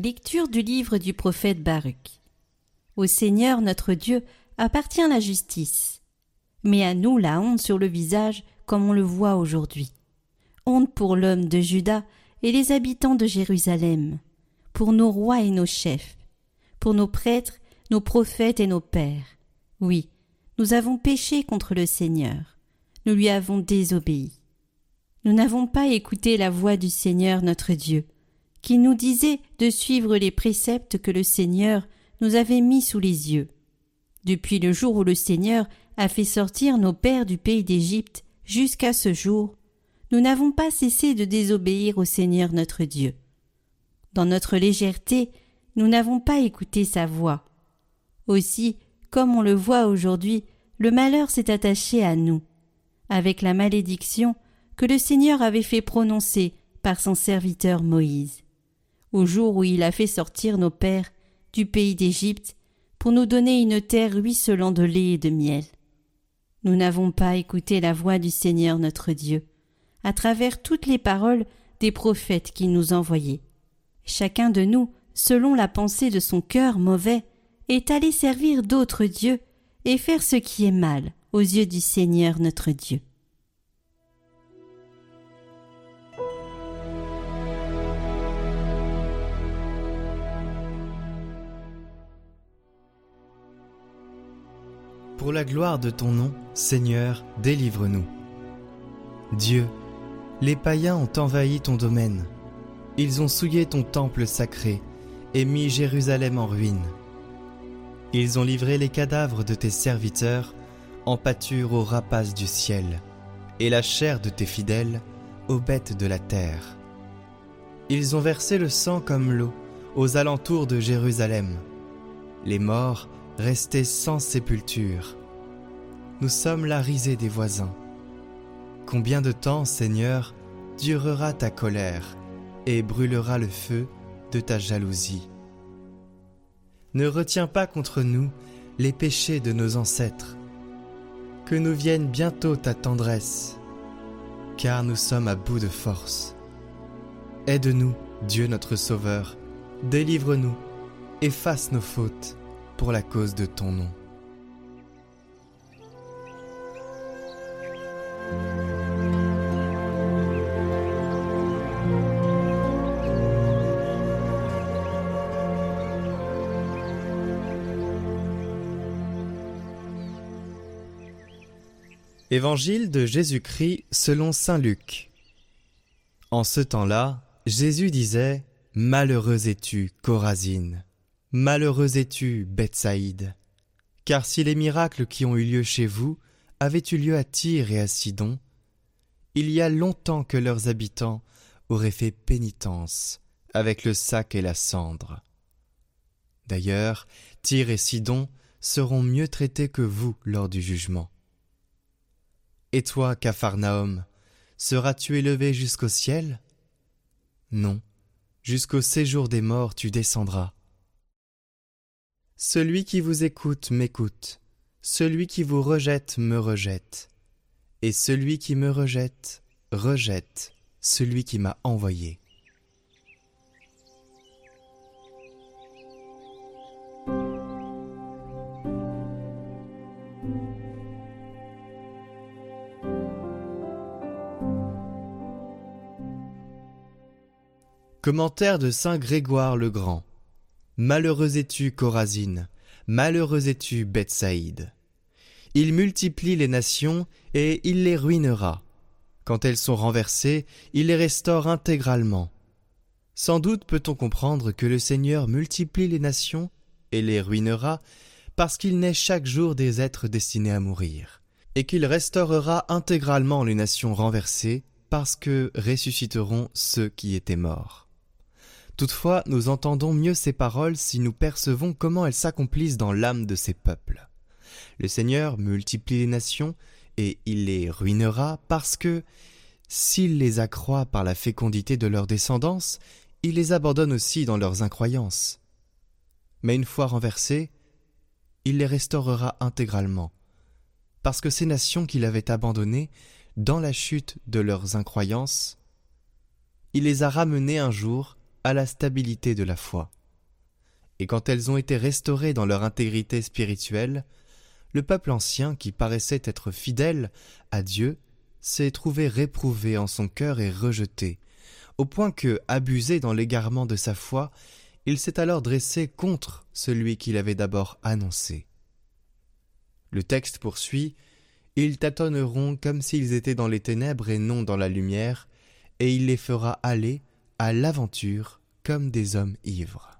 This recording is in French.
Lecture du livre du prophète Baruch. Au Seigneur notre Dieu appartient la justice, mais à nous la honte sur le visage comme on le voit aujourd'hui. Honte pour l'homme de Juda et les habitants de Jérusalem, pour nos rois et nos chefs, pour nos prêtres, nos prophètes et nos pères. Oui, nous avons péché contre le Seigneur, nous lui avons désobéi. Nous n'avons pas écouté la voix du Seigneur notre Dieu, qui nous disait de suivre les préceptes que le Seigneur nous avait mis sous les yeux. Depuis le jour où le Seigneur a fait sortir nos pères du pays d'Égypte jusqu'à ce jour, nous n'avons pas cessé de désobéir au Seigneur notre Dieu. Dans notre légèreté, nous n'avons pas écouté sa voix. Aussi, comme on le voit aujourd'hui, le malheur s'est attaché à nous, avec la malédiction que le Seigneur avait fait prononcer par son serviteur Moïse au jour où il a fait sortir nos pères du pays d'Égypte pour nous donner une terre ruisselant de lait et de miel. Nous n'avons pas écouté la voix du Seigneur notre Dieu, à travers toutes les paroles des prophètes qu'il nous envoyait. Chacun de nous, selon la pensée de son cœur mauvais, est allé servir d'autres dieux et faire ce qui est mal aux yeux du Seigneur notre Dieu. Pour la gloire de ton nom, Seigneur, délivre-nous. Dieu, les païens ont envahi ton domaine. Ils ont souillé ton temple sacré et mis Jérusalem en ruine. Ils ont livré les cadavres de tes serviteurs en pâture aux rapaces du ciel, et la chair de tes fidèles aux bêtes de la terre. Ils ont versé le sang comme l'eau aux alentours de Jérusalem. Les morts restés sans sépulture. Nous sommes la risée des voisins. Combien de temps, Seigneur, durera ta colère et brûlera le feu de ta jalousie? Ne retiens pas contre nous les péchés de nos ancêtres. Que nous vienne bientôt ta tendresse, car nous sommes à bout de force. Aide-nous, Dieu notre Sauveur, délivre-nous, efface nos fautes pour la cause de ton nom. Évangile de Jésus-Christ selon Saint Luc. En ce temps-là, Jésus disait Malheureux es-tu, Corazine Malheureux es-tu, Bethsaïde Car si les miracles qui ont eu lieu chez vous avaient eu lieu à Tyr et à Sidon, il y a longtemps que leurs habitants auraient fait pénitence avec le sac et la cendre. D'ailleurs, Tyr et Sidon seront mieux traités que vous lors du jugement. Et toi, Capharnaüm, seras-tu élevé jusqu'au ciel? Non, jusqu'au séjour des morts tu descendras. Celui qui vous écoute m'écoute, celui qui vous rejette me rejette, et celui qui me rejette rejette celui qui m'a envoyé. Commentaire de Saint Grégoire le Grand. Malheureux es-tu, Corazine, malheureux es-tu, Bethsaïde. Il multiplie les nations et il les ruinera. Quand elles sont renversées, il les restaure intégralement. Sans doute peut-on comprendre que le Seigneur multiplie les nations et les ruinera parce qu'il naît chaque jour des êtres destinés à mourir, et qu'il restaurera intégralement les nations renversées parce que ressusciteront ceux qui étaient morts. Toutefois, nous entendons mieux ces paroles si nous percevons comment elles s'accomplissent dans l'âme de ces peuples. Le Seigneur multiplie les nations, et il les ruinera parce que, s'il les accroît par la fécondité de leur descendance, il les abandonne aussi dans leurs incroyances. Mais une fois renversés, il les restaurera intégralement, parce que ces nations qu'il avait abandonnées, dans la chute de leurs incroyances, il les a ramenées un jour à la stabilité de la foi. Et quand elles ont été restaurées dans leur intégrité spirituelle, le peuple ancien, qui paraissait être fidèle à Dieu, s'est trouvé réprouvé en son cœur et rejeté, au point que, abusé dans l'égarement de sa foi, il s'est alors dressé contre celui qu'il avait d'abord annoncé. Le texte poursuit Ils tâtonneront comme s'ils étaient dans les ténèbres et non dans la lumière, et il les fera aller à l'aventure comme des hommes ivres.